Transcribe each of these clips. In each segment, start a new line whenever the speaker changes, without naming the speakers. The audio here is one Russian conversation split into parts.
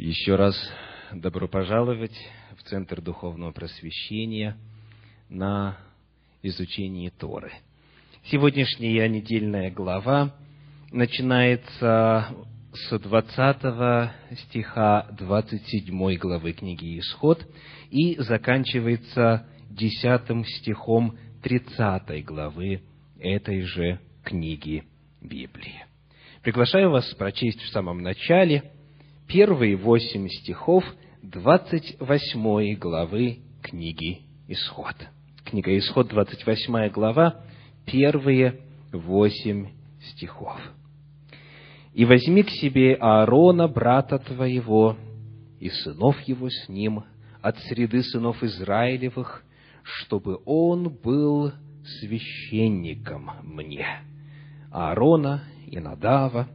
Еще раз добро пожаловать в Центр Духовного Просвещения на изучение Торы. Сегодняшняя недельная глава начинается с 20 стиха 27 главы книги Исход и заканчивается 10 стихом 30 главы этой же книги Библии. Приглашаю вас прочесть в самом начале первые восемь стихов двадцать восьмой главы книги Исход. Книга Исход, двадцать восьмая глава, первые восемь стихов. «И возьми к себе Аарона, брата твоего, и сынов его с ним, от среды сынов Израилевых, чтобы он был священником мне. Аарона и Надава,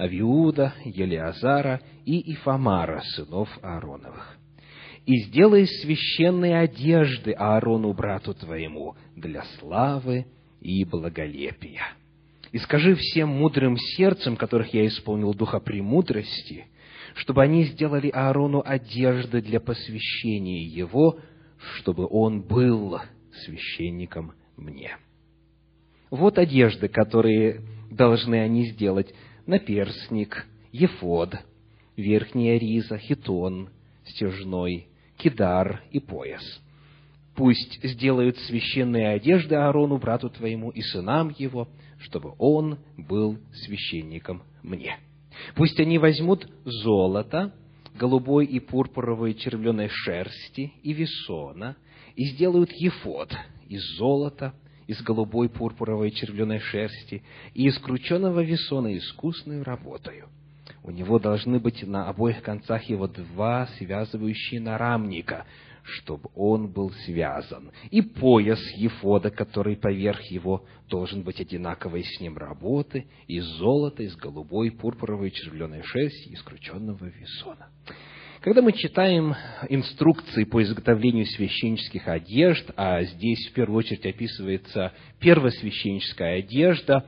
Авиуда, Елиазара и Ифамара, сынов Аароновых. И сделай священные одежды Аарону, брату твоему, для славы и благолепия. И скажи всем мудрым сердцем, которых я исполнил духа премудрости, чтобы они сделали Аарону одежды для посвящения его, чтобы он был священником мне. Вот одежды, которые должны они сделать наперстник, ефод, верхняя риза, хитон, стяжной, кидар и пояс. Пусть сделают священные одежды Аарону, брату твоему, и сынам его, чтобы он был священником мне. Пусть они возьмут золото, голубой и пурпуровой червленой шерсти и весона, и сделают ефод из золота, из голубой пурпуровой червленой шерсти и из крученного весона искусной работою. У него должны быть на обоих концах его два связывающие нарамника, чтобы он был связан, и пояс Ефода, который поверх его должен быть одинаковой с ним работы, из золота, из голубой, пурпуровой, червленой шерсти, из крученного весона. Когда мы читаем инструкции по изготовлению священнических одежд, а здесь в первую очередь описывается первосвященническая одежда,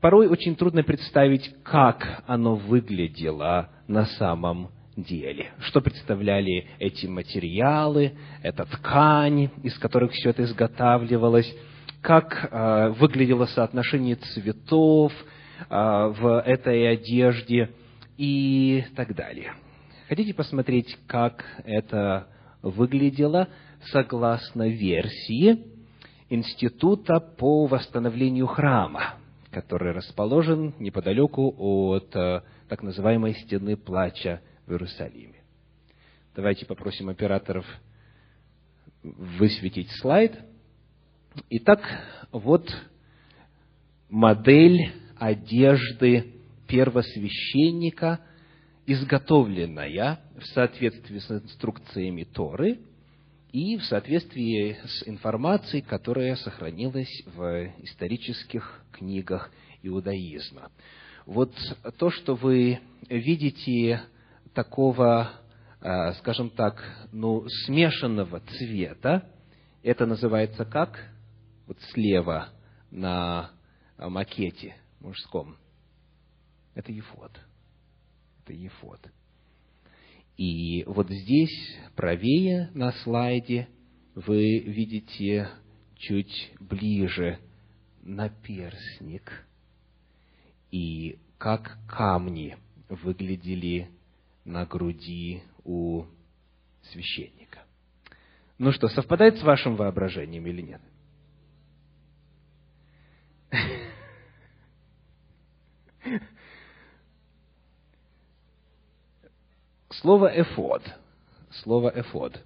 порой очень трудно представить, как оно выглядело на самом деле. Что представляли эти материалы, эта ткань, из которых все это изготавливалось, как э, выглядело соотношение цветов э, в этой одежде и так далее. Хотите посмотреть, как это выглядело согласно версии Института по восстановлению храма, который расположен неподалеку от э, так называемой стены плача в Иерусалиме. Давайте попросим операторов высветить слайд. Итак, вот модель одежды первосвященника – изготовленная в соответствии с инструкциями Торы и в соответствии с информацией, которая сохранилась в исторических книгах иудаизма. Вот то, что вы видите такого, а, скажем так, ну, смешанного цвета, это называется как? Вот слева на макете мужском. Это ефод это ефод. И вот здесь, правее на слайде, вы видите чуть ближе наперстник и как камни выглядели на груди у священника. Ну что, совпадает с вашим воображением или нет? Слово «эфод». Слово «эфод».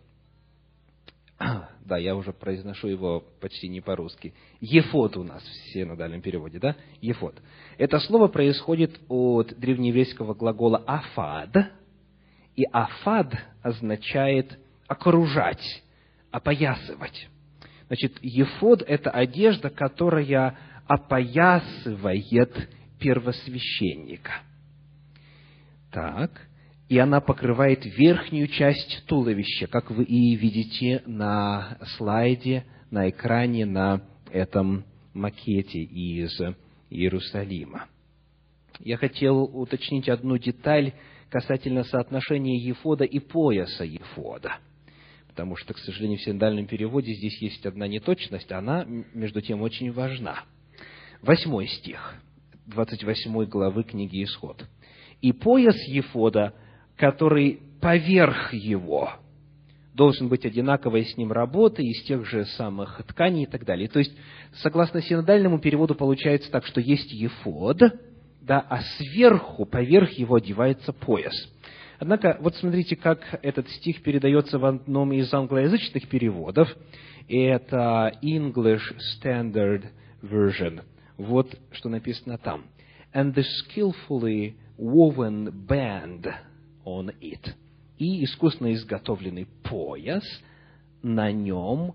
Да, я уже произношу его почти не по-русски. Ефод у нас в синодальном переводе, да? Ефод. Это слово происходит от древнееврейского глагола «афад», и «афад» означает «окружать», «опоясывать». Значит, ефод – это одежда, которая опоясывает первосвященника. Так, и она покрывает верхнюю часть туловища, как вы и видите на слайде, на экране, на этом макете из Иерусалима. Я хотел уточнить одну деталь, касательно соотношения Ефода и пояса Ефода. Потому что, к сожалению, в синодальном переводе здесь есть одна неточность, она, между тем, очень важна. Восьмой стих, 28 главы книги Исход. «И пояс Ефода, который поверх его, должен быть одинаковой с ним работы, из тех же самых тканей и так далее. То есть, согласно синодальному переводу, получается так, что есть ефод, да, а сверху, поверх его одевается пояс. Однако, вот смотрите, как этот стих передается в одном из англоязычных переводов. Это English Standard Version. Вот что написано там. And the skillfully woven band on it – и искусно изготовленный пояс на нем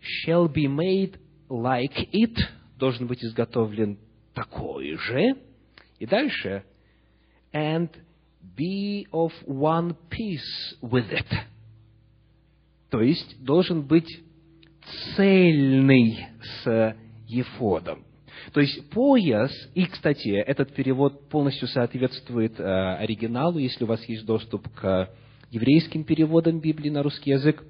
shall be made like it, должен быть изготовлен такой же. И дальше, and be of one piece with it. То есть, должен быть цельный с Ефодом. То есть пояс, и, кстати, этот перевод полностью соответствует э, оригиналу, если у вас есть доступ к еврейским переводам Библии на русский язык,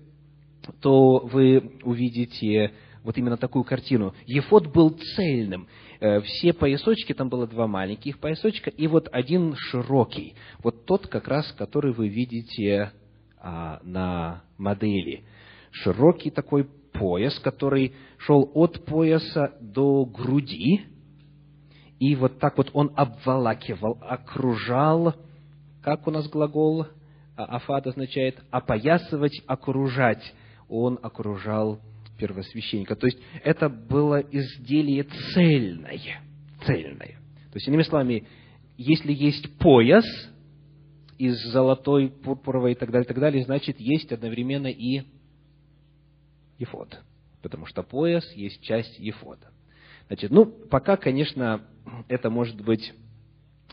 то вы увидите вот именно такую картину. Ефод был цельным. Э, все поясочки, там было два маленьких поясочка, и вот один широкий. Вот тот как раз, который вы видите а, на модели. Широкий такой пояс, который шел от пояса до груди, и вот так вот он обволакивал, окружал, как у нас глагол а, афад означает опоясывать, окружать. Он окружал первосвященника. То есть это было изделие цельное. Цельное. То есть, иными словами, если есть пояс из золотой, пурпуровой и так далее, и так далее, значит, есть одновременно и ефод, потому что пояс есть часть ефода. Значит, ну, пока, конечно, это может быть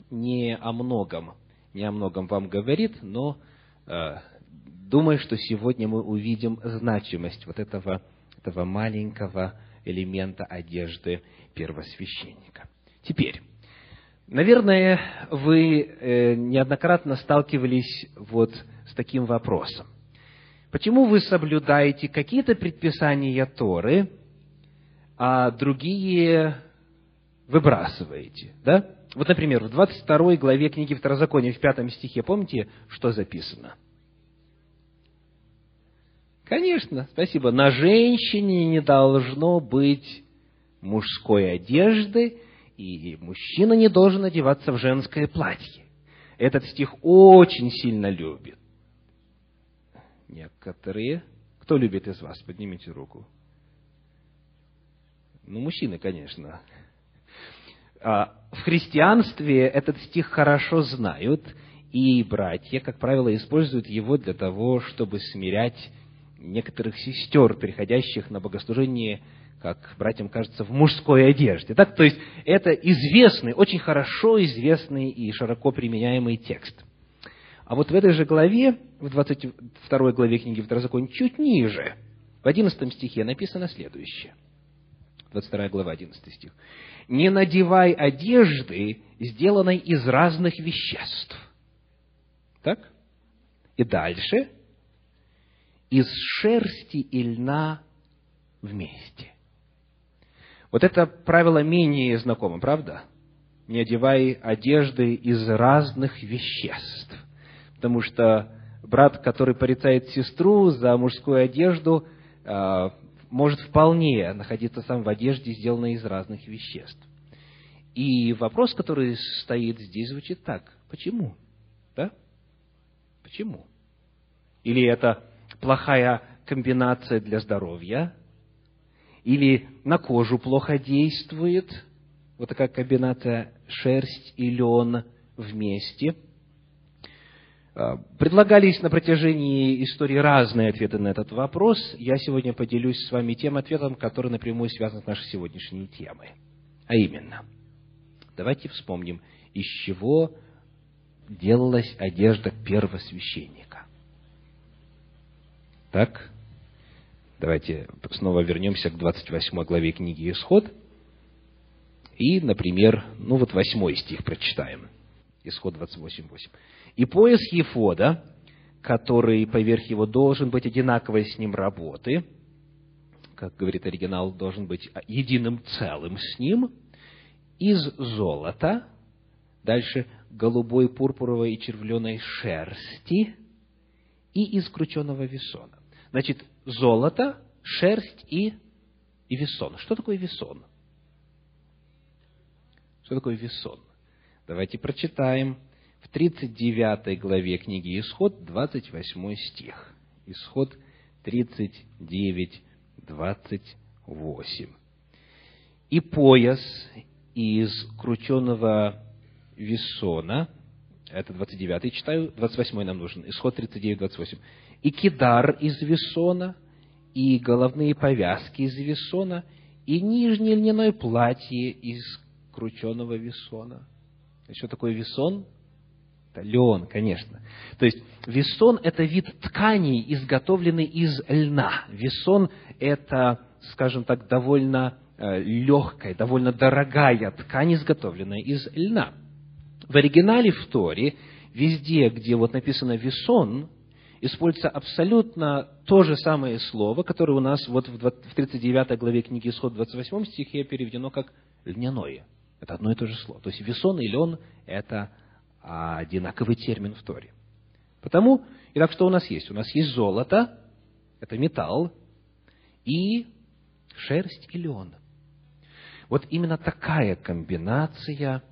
не о многом, не о многом вам говорит, но э, думаю, что сегодня мы увидим значимость вот этого, этого маленького элемента одежды первосвященника. Теперь, наверное, вы э, неоднократно сталкивались вот с таким вопросом – Почему вы соблюдаете какие-то предписания Торы, а другие выбрасываете? Да? Вот, например, в 22 главе книги Второзакония, в пятом стихе, помните, что записано? Конечно, спасибо. На женщине не должно быть мужской одежды, и мужчина не должен одеваться в женское платье. Этот стих очень сильно любит. Некоторые. Кто любит из вас? Поднимите руку. Ну, мужчины, конечно. А, в христианстве этот стих хорошо знают, и братья, как правило, используют его для того, чтобы смирять некоторых сестер, переходящих на богослужение, как братьям кажется, в мужской одежде. Так, то есть это известный, очень хорошо известный и широко применяемый текст – а вот в этой же главе, в 22 главе книги Второзакония, чуть ниже, в 11 стихе написано следующее. 22 глава, 11 стих. «Не надевай одежды, сделанной из разных веществ». Так? И дальше. «Из шерсти и льна вместе». Вот это правило менее знакомо, правда? Не одевай одежды из разных веществ потому что брат, который порицает сестру за мужскую одежду, а, может вполне находиться сам в одежде, сделанной из разных веществ. И вопрос, который стоит здесь, звучит так. Почему? Да? Почему? Или это плохая комбинация для здоровья? Или на кожу плохо действует? Вот такая комбинация шерсть и лен вместе – предлагались на протяжении истории разные ответы на этот вопрос. Я сегодня поделюсь с вами тем ответом, который напрямую связан с нашей сегодняшней темой. А именно, давайте вспомним, из чего делалась одежда первосвященника. Так, давайте снова вернемся к 28 главе книги «Исход». И, например, ну вот восьмой стих прочитаем – Исход 28.8. И пояс Ефода, который поверх его должен быть одинаковой с ним работы, как говорит оригинал, должен быть единым целым с ним, из золота, дальше голубой, пурпуровой и червленой шерсти и из крученного весона. Значит, золото, шерсть и, и весон. Что такое весон? Что такое весон? Давайте прочитаем 39 главе книги Исход, 28 стих. Исход 39, 28. «И пояс из крученного весона, это 29 читаю, 28 нам нужен, исход 39, 28. И кидар из весона, и головные повязки из весона, и нижнее льняное платье из крученного весона. Что такое весон? Это лен, конечно. То есть, весон – это вид тканей, изготовленный из льна. Весон – это, скажем так, довольно э, легкая, довольно дорогая ткань, изготовленная из льна. В оригинале в Торе, везде, где вот написано «весон», используется абсолютно то же самое слово, которое у нас вот в 39 главе книги Исход, 28 стихе переведено как «льняное». Это одно и то же слово. То есть весон и лен – это одинаковый термин в Торе. Потому, итак, что у нас есть? У нас есть золото, это металл, и шерсть и лен. Вот именно такая комбинация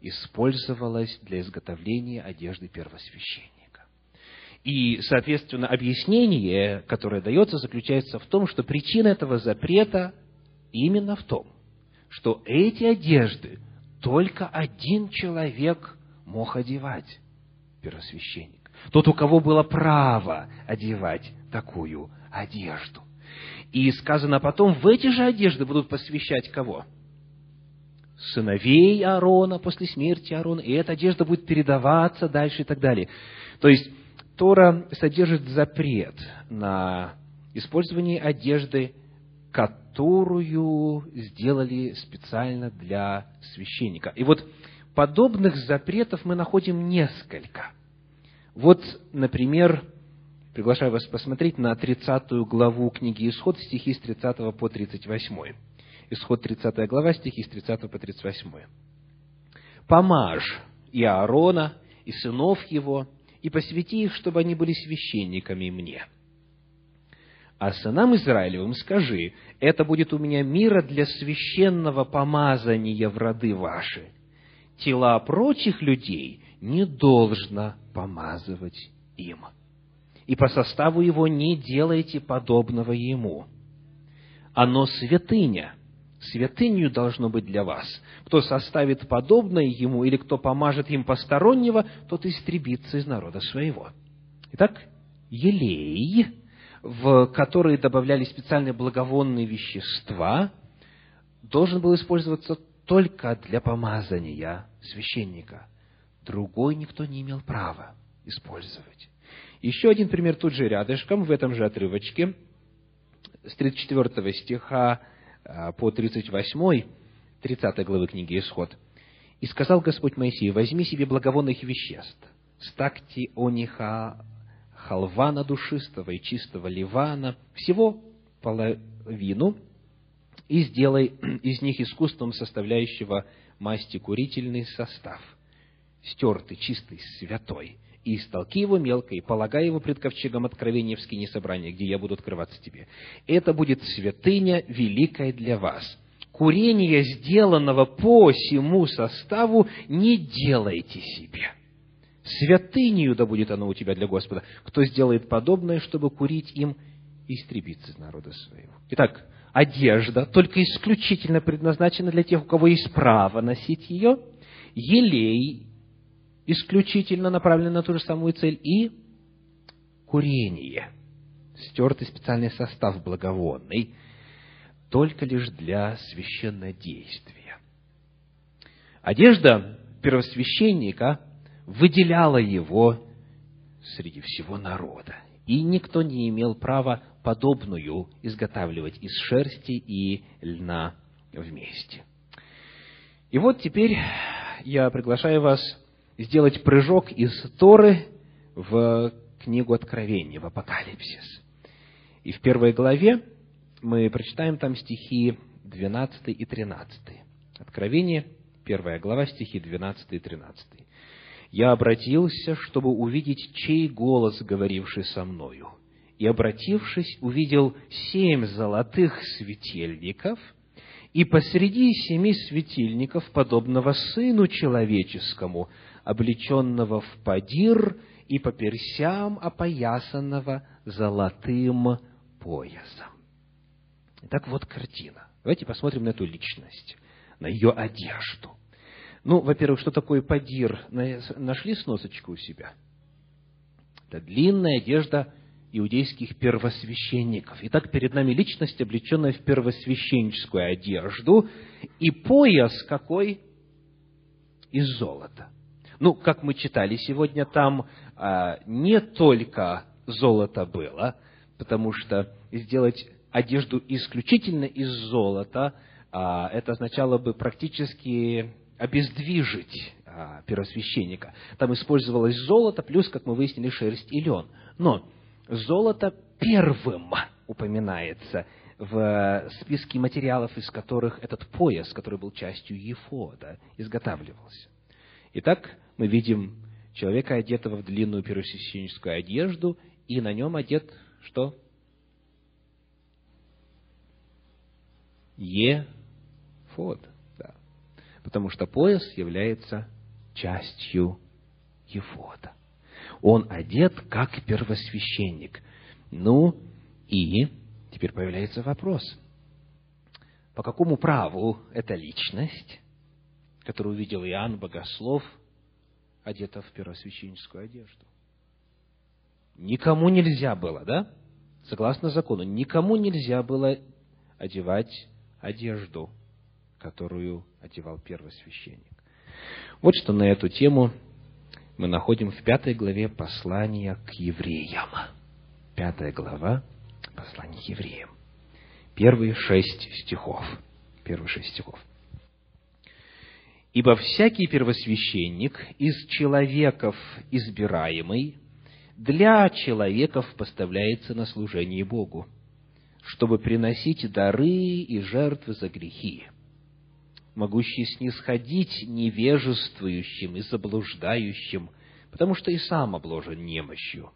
использовалась для изготовления одежды первосвященника. И, соответственно, объяснение, которое дается, заключается в том, что причина этого запрета именно в том, что эти одежды только один человек мог одевать, первосвященник. Тот, у кого было право одевать такую одежду. И сказано потом, в эти же одежды будут посвящать кого? Сыновей Аарона после смерти Аарона, и эта одежда будет передаваться дальше и так далее. То есть, Тора содержит запрет на использование одежды, которую сделали специально для священника. И вот подобных запретов мы находим несколько. Вот, например, приглашаю вас посмотреть на 30 главу книги Исход, стихи с 30 по 38. Исход 30 глава, стихи с 30 по 38. «Помажь и Аарона, и сынов его, и посвяти их, чтобы они были священниками мне. А сынам Израилевым скажи, это будет у меня мира для священного помазания в роды ваши, тела прочих людей не должно помазывать им. И по составу его не делайте подобного ему. Оно святыня, святынью должно быть для вас. Кто составит подобное ему, или кто помажет им постороннего, тот истребится из народа своего. Итак, елей, в который добавляли специальные благовонные вещества, должен был использоваться только для помазания священника. Другой никто не имел права использовать. Еще один пример тут же рядышком, в этом же отрывочке, с 34 стиха а, по 38, 30 главы книги Исход. «И сказал Господь Моисею, возьми себе благовонных веществ, стакти ониха, халвана душистого и чистого ливана, всего половину, и сделай из них искусством составляющего масти курительный состав, стертый, чистый, святой, и истолки его мелко, и полагай его пред ковчегом откровения в скине собрания, где я буду открываться тебе. Это будет святыня великая для вас. Курение, сделанного по всему составу, не делайте себе. Святынью да будет оно у тебя для Господа. Кто сделает подобное, чтобы курить им, истребиться из народа своего. Итак, одежда только исключительно предназначена для тех, у кого есть право носить ее, елей исключительно направлен на ту же самую цель, и курение, стертый специальный состав благовонный, только лишь для священнодействия. Одежда первосвященника выделяла его среди всего народа, и никто не имел права подобную изготавливать из шерсти и льна вместе. И вот теперь я приглашаю вас сделать прыжок из Торы в книгу Откровения, в Апокалипсис. И в первой главе мы прочитаем там стихи 12 и 13. Откровение, первая глава, стихи 12 и 13. «Я обратился, чтобы увидеть, чей голос, говоривший со мною. И, обратившись, увидел семь золотых светильников, и посреди семи светильников, подобного Сыну Человеческому, облеченного в падир и по персям опоясанного золотым поясом. Итак, вот картина. Давайте посмотрим на эту личность, на ее одежду. Ну, во-первых, что такое падир? Нашли сносочку у себя? Это длинная одежда иудейских первосвященников. Итак, перед нами личность, облеченная в первосвященническую одежду, и пояс какой? Из золота. Ну, как мы читали сегодня, там а, не только золото было, потому что сделать одежду исключительно из золота, а, это означало бы практически обездвижить а, первосвященника. Там использовалось золото, плюс, как мы выяснили, шерсть и лен. Но золото первым упоминается в списке материалов, из которых этот пояс, который был частью Ефода, изготавливался. Итак, мы видим человека, одетого в длинную первосвященническую одежду, и на нем одет что? Ефод. Да. Потому что пояс является частью Ефода. Он одет как первосвященник. Ну, и теперь появляется вопрос. По какому праву эта личность, которую увидел Иоанн Богослов, одета в первосвященническую одежду? Никому нельзя было, да? Согласно закону, никому нельзя было одевать одежду, которую одевал первосвященник. Вот что на эту тему мы находим в пятой главе послания к евреям. Пятая глава послания к евреям. Первые шесть стихов. Первые шесть стихов. «Ибо всякий первосвященник из человеков избираемый для человеков поставляется на служение Богу, чтобы приносить дары и жертвы за грехи, могущий снисходить невежествующим и заблуждающим, потому что и сам обложен немощью.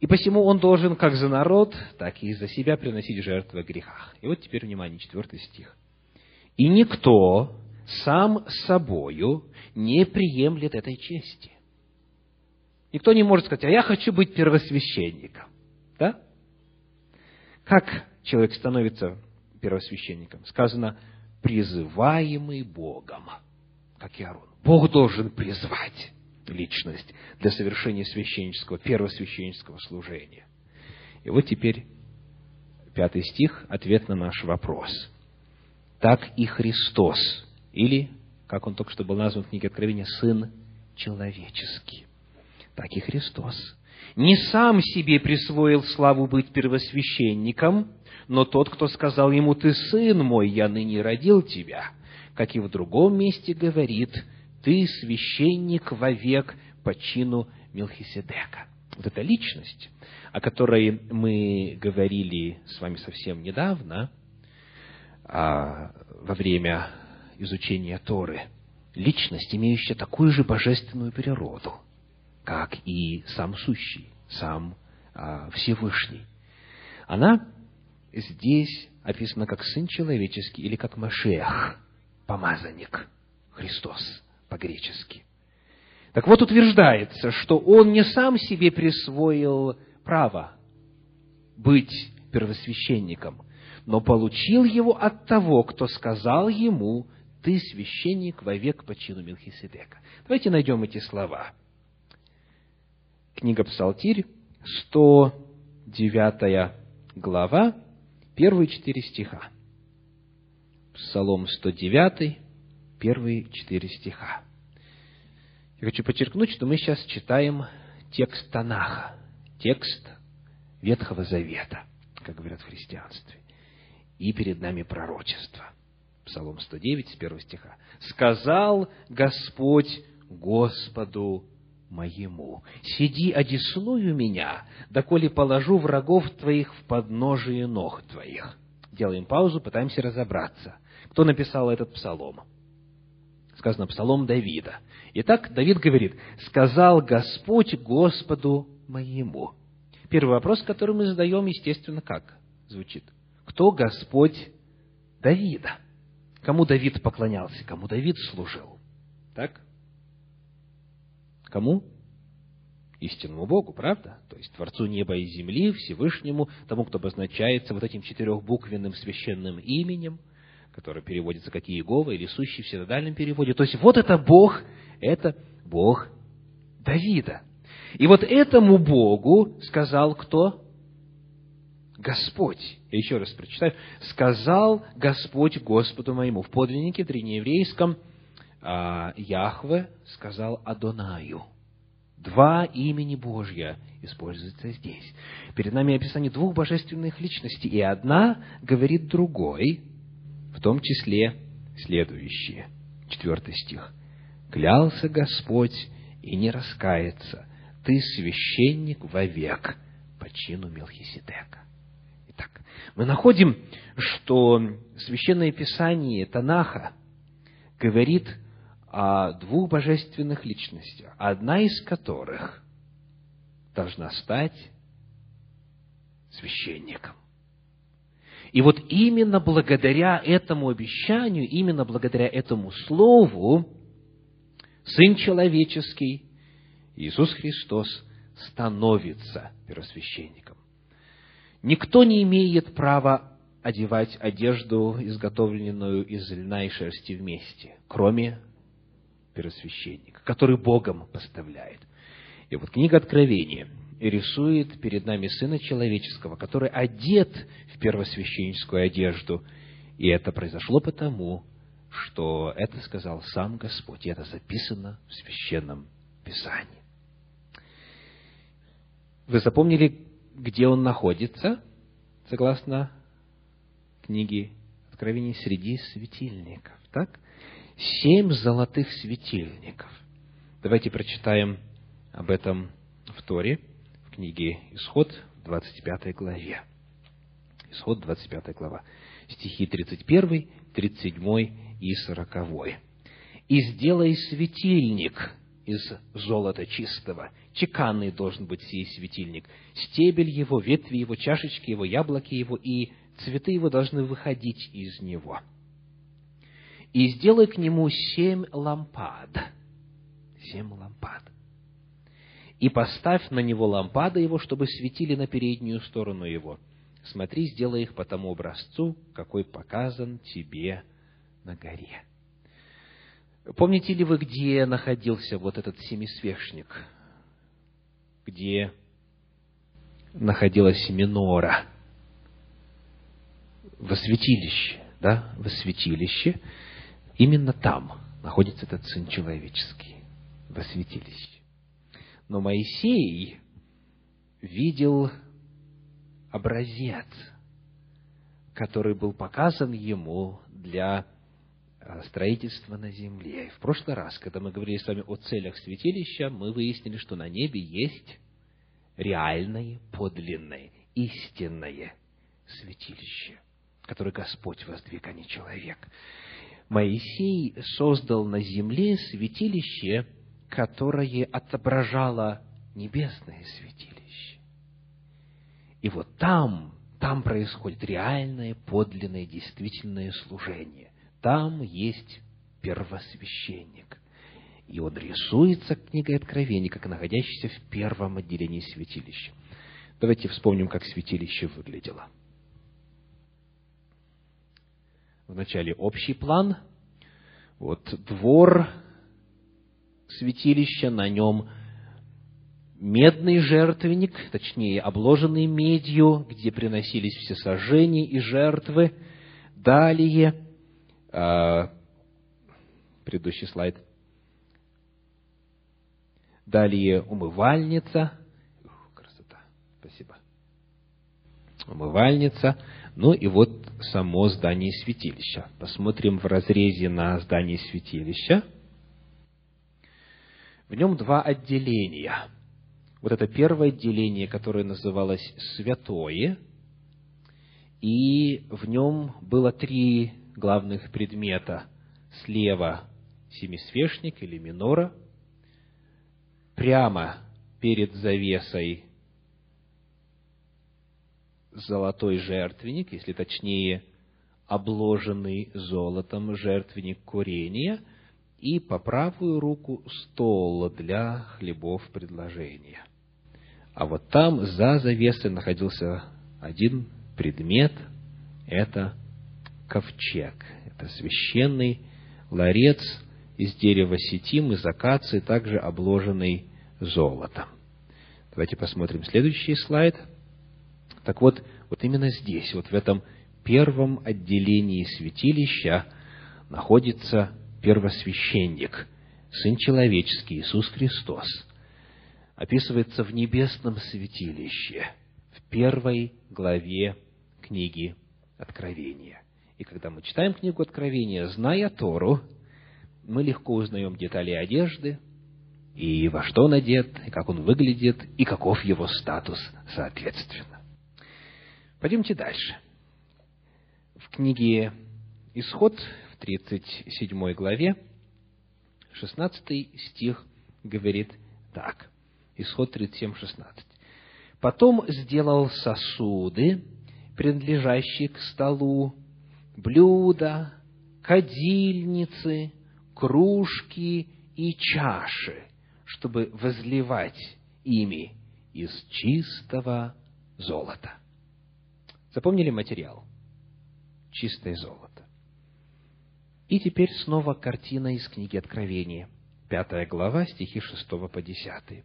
И посему он должен как за народ, так и за себя приносить жертвы о грехах. И вот теперь, внимание, четвертый стих. «И никто сам собою не приемлет этой чести». Никто не может сказать, а я хочу быть первосвященником. Да? Как человек становится первосвященником? Сказано, призываемый Богом, как и Аарон. Бог должен призвать личность для совершения священнического, первосвященнического служения. И вот теперь пятый стих, ответ на наш вопрос. Так и Христос, или, как он только что был назван в книге Откровения, Сын человеческий. Так и Христос. Не сам себе присвоил славу быть первосвященником, но тот, кто сказал ему, «Ты сын мой, я ныне родил тебя», как и в другом месте говорит, «Ты священник вовек по чину Мелхиседека». Вот эта личность, о которой мы говорили с вами совсем недавно, а, во время изучения Торы, личность, имеющая такую же божественную природу, как и сам сущий, сам а, Всевышний. Она здесь описано как Сын Человеческий или как Машех, помазанник, Христос по-гречески. Так вот, утверждается, что он не сам себе присвоил право быть первосвященником, но получил его от того, кто сказал ему, ты священник вовек по чину Милхиседека. Давайте найдем эти слова. Книга Псалтирь, 109 глава, Первые четыре стиха. Псалом 109, первые четыре стиха. Я хочу подчеркнуть, что мы сейчас читаем текст Танаха, текст Ветхого Завета, как говорят в христианстве. И перед нами пророчество. Псалом 109, с первого стиха. «Сказал Господь Господу моему, сиди одесную меня, доколе положу врагов твоих в подножие ног твоих». Делаем паузу, пытаемся разобраться. Кто написал этот псалом? Сказано, псалом Давида. Итак, Давид говорит, «Сказал Господь Господу моему». Первый вопрос, который мы задаем, естественно, как звучит? Кто Господь Давида? Кому Давид поклонялся? Кому Давид служил? Так? Кому? Истинному Богу, правда? То есть Творцу неба и земли, Всевышнему, тому, кто обозначается вот этим четырехбуквенным священным именем, которое переводится как Иегова или сущий в синодальном переводе. То есть вот это Бог, это Бог Давида. И вот этому Богу сказал кто? Господь. Я еще раз прочитаю. «Сказал Господь Господу моему». В подлиннике древнееврейском Яхве сказал Адонаю. Два имени Божья используются здесь. Перед нами описание двух божественных личностей, и одна говорит другой, в том числе следующее. Четвертый стих. «Клялся Господь и не раскается, ты священник вовек по чину Мелхиседека». Итак, мы находим, что Священное Писание Танаха говорит о двух божественных личностях, одна из которых должна стать священником. И вот именно благодаря этому обещанию, именно благодаря этому слову, Сын Человеческий, Иисус Христос, становится первосвященником. Никто не имеет права одевать одежду, изготовленную из льна и шерсти вместе, кроме первосвященника, который Богом поставляет. И вот книга Откровения рисует перед нами Сына Человеческого, который одет в первосвященническую одежду. И это произошло потому, что это сказал сам Господь, и это записано в Священном Писании. Вы запомнили, где он находится, согласно книге Откровений, среди светильников, так? Семь золотых светильников. Давайте прочитаем об этом в Торе, в книге Исход, в 25 главе. Исход, 25 глава. Стихи 31, 37 и 40. «И сделай светильник из золота чистого. Чеканный должен быть сей светильник. Стебель его, ветви его, чашечки его, яблоки его и цветы его должны выходить из него. И сделай к нему семь лампад. Семь лампад. И поставь на него лампады его, чтобы светили на переднюю сторону его. Смотри, сделай их по тому образцу, какой показан тебе на горе. Помните ли вы, где находился вот этот семисвешник? Где находилась минора? Во святилище, да, во святилище. Именно там находится этот Сын Человеческий, во святилище. Но Моисей видел образец, который был показан ему для Э, строительства на земле. И в прошлый раз, когда мы говорили с вами о целях святилища, мы выяснили, что на небе есть реальное, подлинное, истинное святилище, которое Господь воздвиг, а не человек. Моисей создал на земле святилище, которое отображало небесное святилище. И вот там, там происходит реальное, подлинное, действительное служение там есть первосвященник. И он рисуется книгой Откровений, как находящийся в первом отделении святилища. Давайте вспомним, как святилище выглядело. Вначале общий план. Вот двор святилища, на нем медный жертвенник, точнее, обложенный медью, где приносились все сожжения и жертвы. Далее а, предыдущий слайд. Далее умывальница. Ух, красота. Спасибо. Умывальница. Ну и вот само здание святилища. Посмотрим в разрезе на здание святилища. В нем два отделения. Вот это первое отделение, которое называлось «святое», и в нем было три главных предмета. Слева семисвешник или минора, прямо перед завесой золотой жертвенник, если точнее, обложенный золотом жертвенник курения, и по правую руку стол для хлебов предложения. А вот там, за завесой, находился один предмет – это ковчег. Это священный ларец из дерева сетим, из акации, также обложенный золотом. Давайте посмотрим следующий слайд – так вот, вот именно здесь, вот в этом первом отделении святилища находится первосвященник, Сын Человеческий, Иисус Христос. Описывается в небесном святилище, в первой главе книги Откровения. И когда мы читаем книгу Откровения, зная Тору, мы легко узнаем детали одежды, и во что он одет, и как он выглядит, и каков его статус соответственно. Пойдемте дальше. В книге Исход, в 37 главе, 16 стих говорит так. Исход 37, 16. «Потом сделал сосуды, принадлежащие к столу, блюда, кадильницы, кружки и чаши, чтобы возливать ими из чистого золота». Запомнили материал? Чистое золото. И теперь снова картина из книги Откровения. Пятая глава, стихи 6 по 10.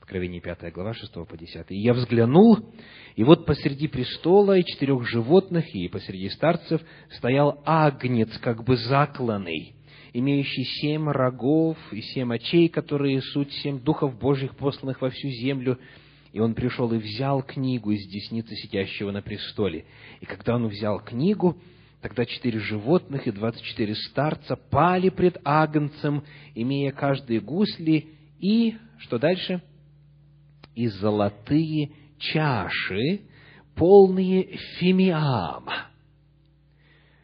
Откровение 5 глава, 6 по 10. «И я взглянул, и вот посреди престола и четырех животных, и посреди старцев стоял агнец, как бы закланный, имеющий семь рогов и семь очей, которые суть семь духов Божьих, посланных во всю землю, и он пришел и взял книгу из десницы сидящего на престоле. И когда он взял книгу, тогда четыре животных и двадцать четыре старца пали пред Агнцем, имея каждые гусли, и, что дальше? И золотые чаши, полные фимиама,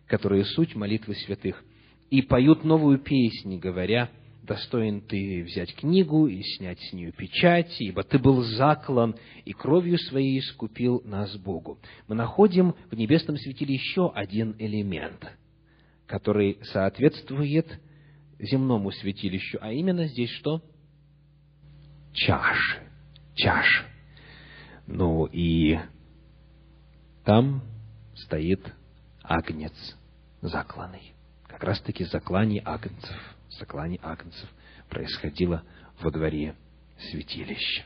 которые суть молитвы святых, и поют новую песнь, говоря – достоин ты взять книгу и снять с нее печать, ибо ты был заклан и кровью своей искупил нас Богу. Мы находим в небесном святиле еще один элемент, который соответствует земному святилищу, а именно здесь что? Чаши. Чаши. Ну и там стоит агнец закланный. Как раз-таки заклание агнцев заклание агнцев происходило во дворе святилища.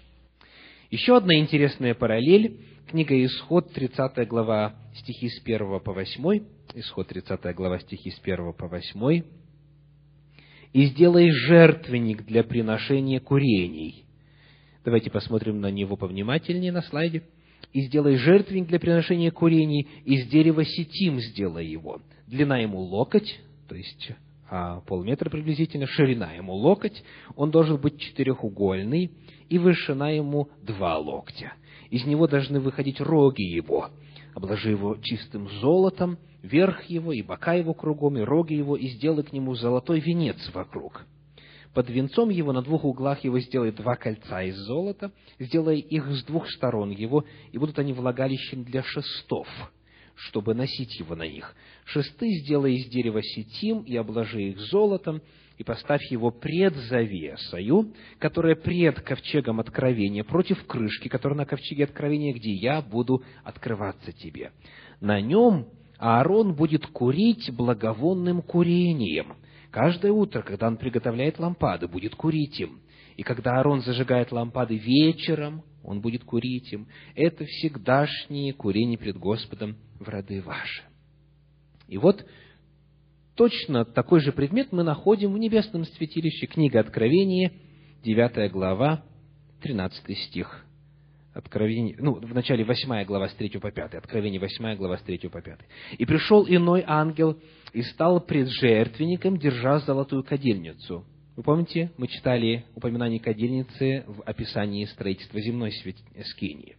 Еще одна интересная параллель. Книга Исход, 30 глава, стихи с 1 по 8. Исход, 30 глава, стихи с 1 по 8. «И сделай жертвенник для приношения курений». Давайте посмотрим на него повнимательнее на слайде. «И сделай жертвенник для приношения курений, из дерева сетим сделай его. Длина ему локоть, то есть полметра приблизительно, ширина ему локоть, он должен быть четырехугольный, и вышина ему два локтя. Из него должны выходить роги его. Обложи его чистым золотом, верх его и бока его кругом, и роги его, и сделай к нему золотой венец вокруг. Под венцом его на двух углах его сделай два кольца из золота, сделай их с двух сторон его, и будут они влагалищем для шестов – чтобы носить его на них. Шесты сделай из дерева сетим и обложи их золотом, и поставь его пред завесою, которая пред ковчегом откровения, против крышки, которая на ковчеге откровения, где я буду открываться тебе. На нем Аарон будет курить благовонным курением. Каждое утро, когда он приготовляет лампады, будет курить им. И когда Аарон зажигает лампады вечером, он будет курить им. Это всегдашнее курение пред Господом в роды ваши. И вот точно такой же предмет мы находим в небесном святилище. Книга Откровения, 9 глава, 13 стих. Откровение, ну, в начале 8 глава с 3 по 5, Откровение 8 глава с 3 по 5. «И пришел иной ангел и стал пред жертвенником, держа золотую кадильницу». Вы помните, мы читали упоминание кадильницы в описании строительства земной скинии.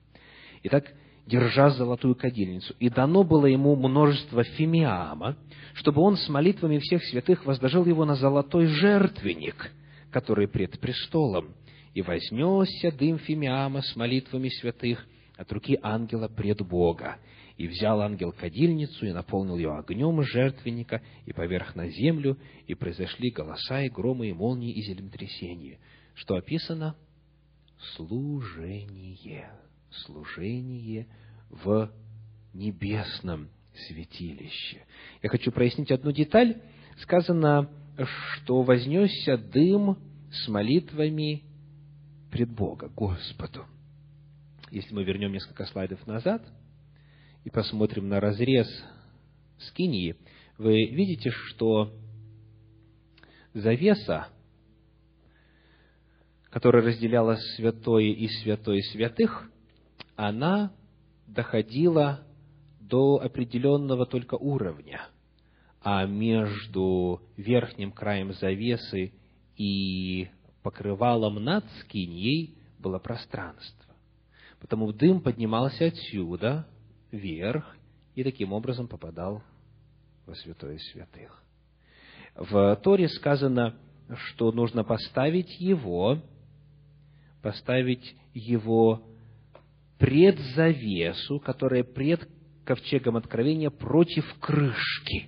Итак, держа золотую кадильницу. И дано было ему множество фимиама, чтобы он с молитвами всех святых возложил его на золотой жертвенник, который пред престолом, и вознесся дым фимиама с молитвами святых от руки ангела пред Бога. И взял ангел кадильницу и наполнил ее огнем жертвенника и поверх на землю, и произошли голоса и громы и молнии и землетрясения. Что описано? Служение. Служение в небесном святилище. Я хочу прояснить одну деталь. Сказано, что вознесся дым с молитвами пред Бога, Господу. Если мы вернем несколько слайдов назад и посмотрим на разрез скинии, вы видите, что завеса, которая разделяла святое и святое святых, она доходила до определенного только уровня, а между верхним краем завесы и покрывалом над скиньей было пространство. Потому дым поднимался отсюда вверх и таким образом попадал во святое святых. В Торе сказано, что нужно поставить его, поставить его пред завесу, которая пред ковчегом откровения против крышки.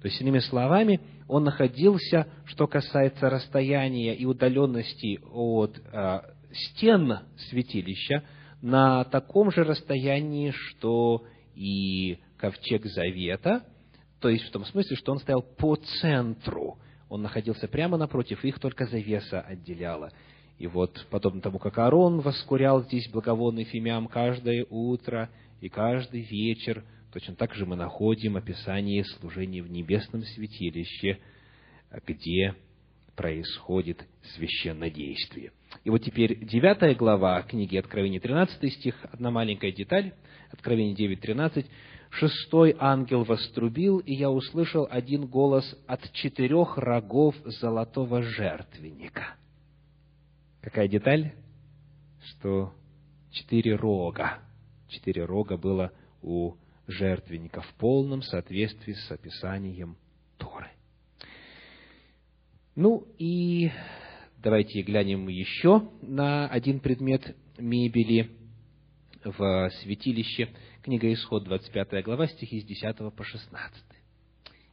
То есть, иными словами, он находился, что касается расстояния и удаленности от э, стен святилища, на таком же расстоянии, что и ковчег Завета, то есть в том смысле, что он стоял по центру, он находился прямо напротив, их только завеса отделяла. И вот, подобно тому, как Аарон воскурял здесь благовонный фимиам каждое утро и каждый вечер – Точно так же мы находим описание служения в небесном святилище, где происходит священное действие. И вот теперь девятая глава книги Откровения, 13 стих, одна маленькая деталь, Откровение 9, 13. «Шестой ангел вострубил, и я услышал один голос от четырех рогов золотого жертвенника». Какая деталь? Что четыре рога. Четыре рога было у жертвенника в полном соответствии с описанием Торы. Ну и давайте глянем еще на один предмет мебели в святилище. Книга Исход, 25 глава, стихи с 10 по 16.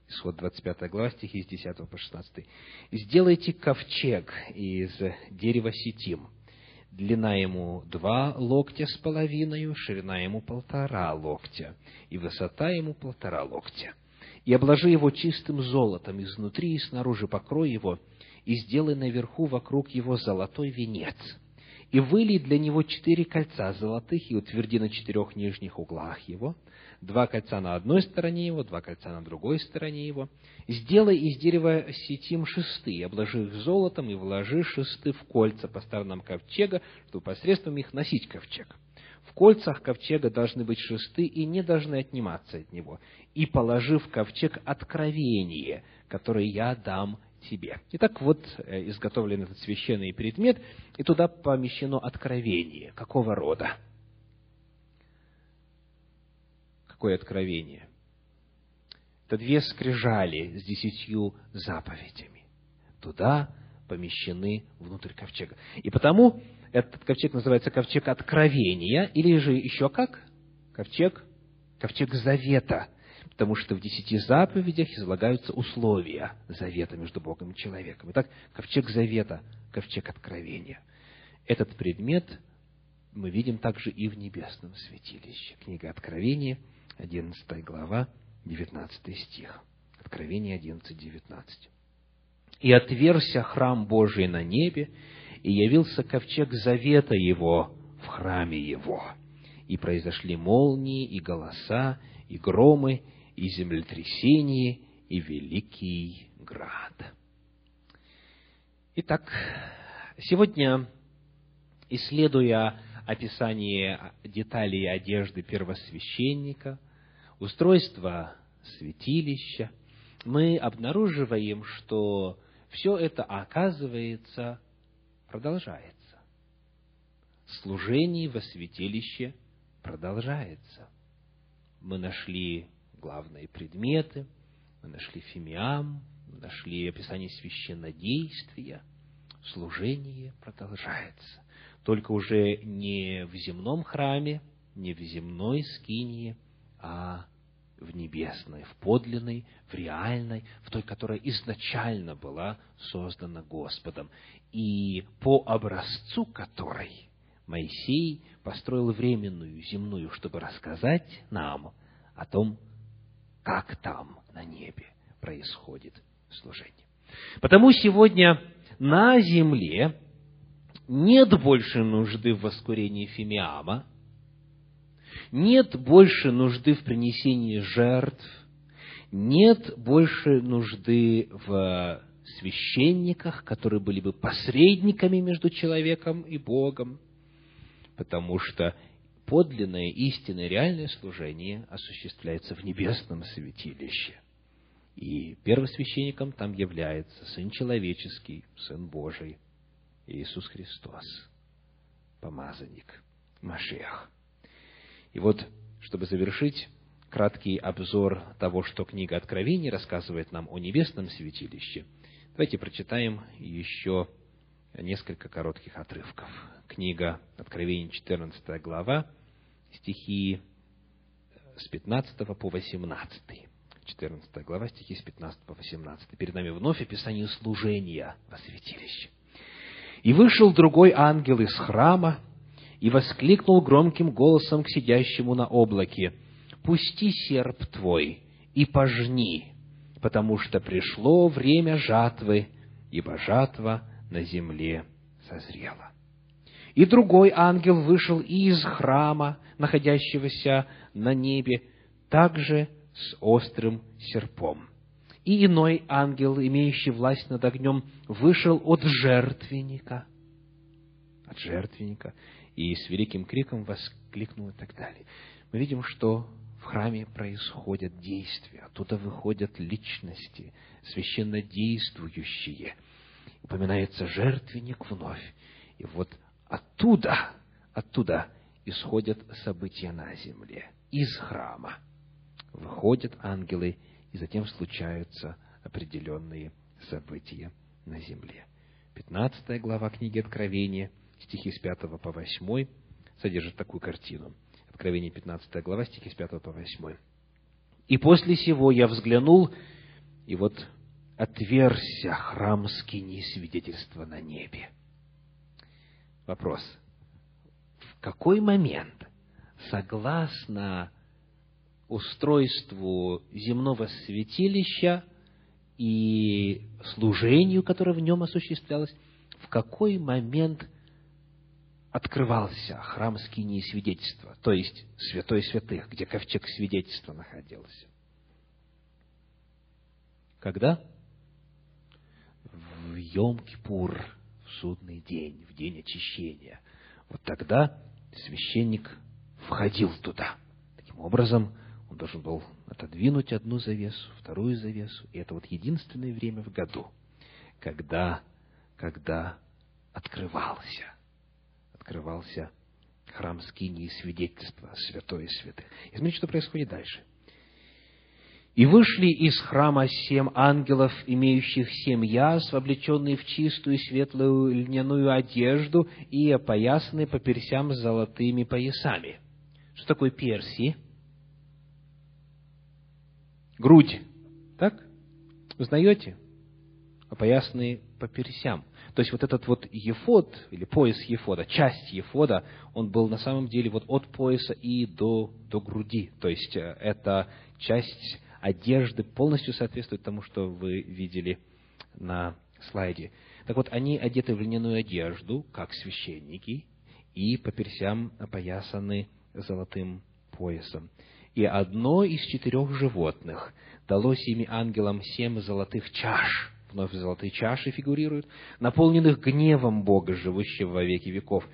Исход 25 глава, стихи с 10 по 16. «Сделайте ковчег из дерева сетим, длина ему два локтя с половиной, ширина ему полтора локтя, и высота ему полтора локтя. И обложи его чистым золотом изнутри и снаружи покрой его, и сделай наверху вокруг его золотой венец. И вылей для него четыре кольца золотых и утверди на четырех нижних углах его – два кольца на одной стороне его, два кольца на другой стороне его. Сделай из дерева сетим шесты, обложи их золотом и вложи шесты в кольца по сторонам ковчега, чтобы посредством их носить ковчег. В кольцах ковчега должны быть шесты и не должны отниматься от него. И положи в ковчег откровение, которое я дам тебе. Итак, вот э, изготовлен этот священный предмет, и туда помещено откровение. Какого рода? какое откровение. Это две скрижали с десятью заповедями. Туда помещены внутрь ковчега. И потому этот ковчег называется ковчег откровения, или же еще как? Ковчег, ковчег завета, потому что в десяти заповедях излагаются условия завета между Богом и человеком. Итак, ковчег завета, ковчег откровения. Этот предмет мы видим также и в небесном святилище. Книга Откровения – 11 глава, 19 стих. Откровение 11, 19. «И отверся храм Божий на небе, и явился ковчег завета его в храме его. И произошли молнии, и голоса, и громы, и землетрясение, и великий град». Итак, сегодня, исследуя описание деталей одежды первосвященника, устройство святилища, мы обнаруживаем, что все это, оказывается, продолжается. Служение во святилище продолжается. Мы нашли главные предметы, мы нашли фимиам, мы нашли описание священнодействия. Служение продолжается. Только уже не в земном храме, не в земной скинии, а в небесной, в подлинной, в реальной, в той, которая изначально была создана Господом, и по образцу которой Моисей построил временную земную, чтобы рассказать нам о том, как там, на небе, происходит служение. Потому сегодня на земле нет больше нужды в воскурении фимиама, нет больше нужды в принесении жертв, нет больше нужды в священниках, которые были бы посредниками между человеком и Богом, потому что подлинное, истинное, реальное служение осуществляется в небесном святилище. И первосвященником там является Сын Человеческий, Сын Божий, Иисус Христос, помазанник, Машех. И вот, чтобы завершить краткий обзор того, что книга Откровений рассказывает нам о небесном святилище, давайте прочитаем еще несколько коротких отрывков. Книга Откровений, 14 глава, стихи с 15 по 18. 14 глава, стихи с 15 по 18. Перед нами вновь описание служения во святилище. «И вышел другой ангел из храма, и воскликнул громким голосом к сидящему на облаке, «Пусти серп твой и пожни, потому что пришло время жатвы, ибо жатва на земле созрела». И другой ангел вышел из храма, находящегося на небе, также с острым серпом. И иной ангел, имеющий власть над огнем, вышел от жертвенника, от жертвенника, и с великим криком воскликнул и так далее. Мы видим, что в храме происходят действия, оттуда выходят личности, священно действующие. Упоминается жертвенник вновь. И вот оттуда, оттуда исходят события на земле, из храма. Выходят ангелы, и затем случаются определенные события на земле. 15 глава книги Откровения – стихи с 5 по 8 содержит такую картину. Откровение 15 глава, стихи с 5 по 8. «И после сего я взглянул, и вот отверся храм скини свидетельства на небе». Вопрос. В какой момент, согласно устройству земного святилища и служению, которое в нем осуществлялось, в какой момент открывался храм скинии свидетельства, то есть святой святых, где ковчег свидетельства находился. Когда? В Йом-Кипур, в судный день, в день очищения. Вот тогда священник входил туда. Таким образом, он должен был отодвинуть одну завесу, вторую завесу. И это вот единственное время в году, когда, когда открывался открывался храм Скинии свидетельства святой и святых. И смотрите, что происходит дальше. «И вышли из храма семь ангелов, имеющих семь язв, облеченные в чистую светлую льняную одежду и опоясанные по персям золотыми поясами». Что такое перси? Грудь. Так? Узнаете? Опоясанные по персям. То есть вот этот вот ефод, или пояс ефода, часть ефода, он был на самом деле вот от пояса и до, до груди. То есть э, эта часть одежды полностью соответствует тому, что вы видели на слайде. Так вот, они одеты в льняную одежду, как священники, и по персям опоясаны золотым поясом. И одно из четырех животных дало семи ангелам семь золотых чаш, вновь золотые чаши фигурируют, наполненных гневом Бога, живущего во веки веков.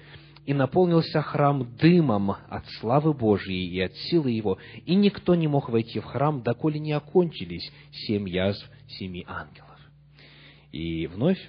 И наполнился храм дымом от славы Божьей и от силы его, и никто не мог войти в храм, доколе не окончились семь язв семи ангелов. И вновь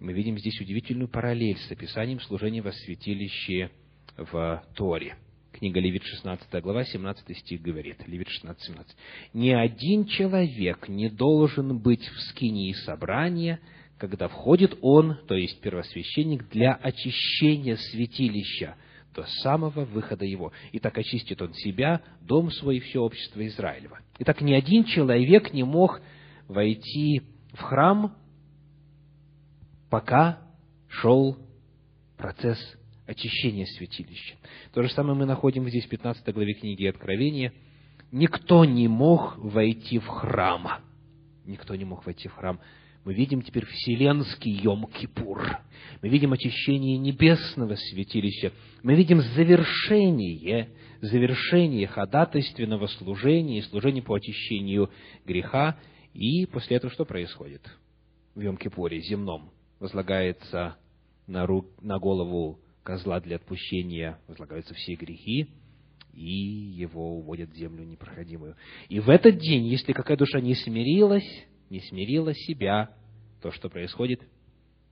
мы видим здесь удивительную параллель с описанием служения во святилище в Торе. Книга Левит, 16 глава, 17 стих говорит, Левит 16, 17. «Ни один человек не должен быть в скинии собрания, когда входит он, то есть первосвященник, для очищения святилища до самого выхода его. И так очистит он себя, дом свой и все общество Израилева. Итак, ни один человек не мог войти в храм, пока шел процесс очищения святилища. То же самое мы находим здесь в 15 главе книги Откровения. Никто не мог войти в храм. Никто не мог войти в храм мы видим теперь вселенский Йом-Кипур. Мы видим очищение небесного святилища. Мы видим завершение, завершение ходатайственного служения и служения по очищению греха. И после этого что происходит? В Йом-Кипуре земном возлагается на, ру, на голову козла для отпущения, возлагаются все грехи, и его уводят в землю непроходимую. И в этот день, если какая душа не смирилась, не смирила себя, то, что происходит,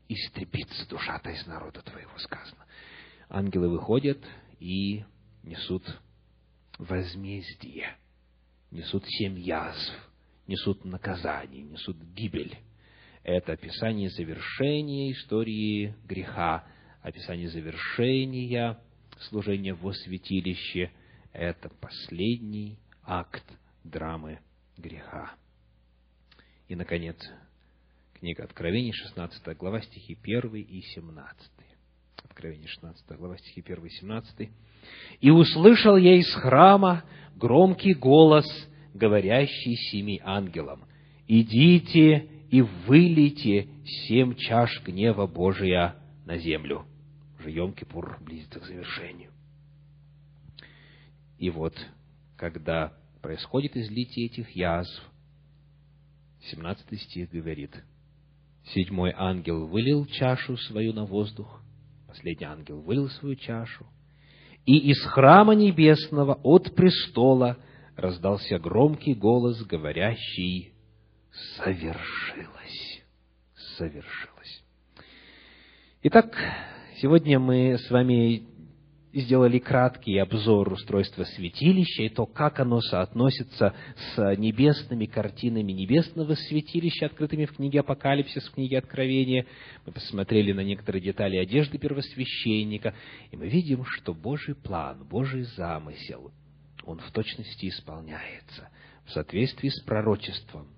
истребится душа-то из народа твоего, сказано. Ангелы выходят и несут возмездие, несут семь язв, несут наказание, несут гибель. Это описание завершения истории греха, описание завершения служения во святилище. Это последний акт драмы греха. И, наконец, книга Откровений, 16 глава, стихи 1 и 17. Откровение, 16 глава, стихи 1 и 17. «И услышал я из храма громкий голос, говорящий семи ангелам, «Идите и вылейте семь чаш гнева Божия на землю». Уже Йом-Кипур близится к завершению. И вот, когда происходит излитие этих язв, 17 стих говорит, седьмой ангел вылил чашу свою на воздух, последний ангел вылил свою чашу, и из храма небесного от престола раздался громкий голос, говорящий «Совершилось! Совершилось!» Итак, сегодня мы с вами сделали краткий обзор устройства святилища и то, как оно соотносится с небесными картинами небесного святилища, открытыми в книге Апокалипсис, в книге Откровения. Мы посмотрели на некоторые детали одежды первосвященника, и мы видим, что Божий план, Божий замысел, он в точности исполняется в соответствии с пророчеством.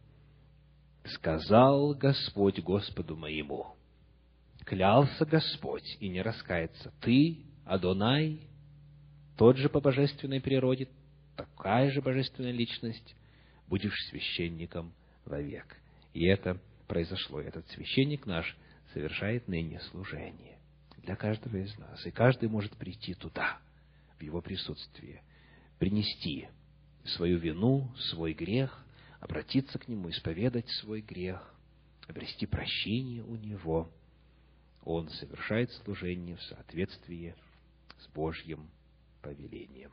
«Сказал Господь Господу моему, клялся Господь, и не раскается, ты Адонай, тот же по божественной природе, такая же божественная личность, будешь священником вовек. И это произошло. Этот священник наш совершает ныне служение для каждого из нас. И каждый может прийти туда, в его присутствие, принести свою вину, свой грех, обратиться к нему, исповедать свой грех, обрести прощение у него. Он совершает служение в соответствии с Божьим повелением.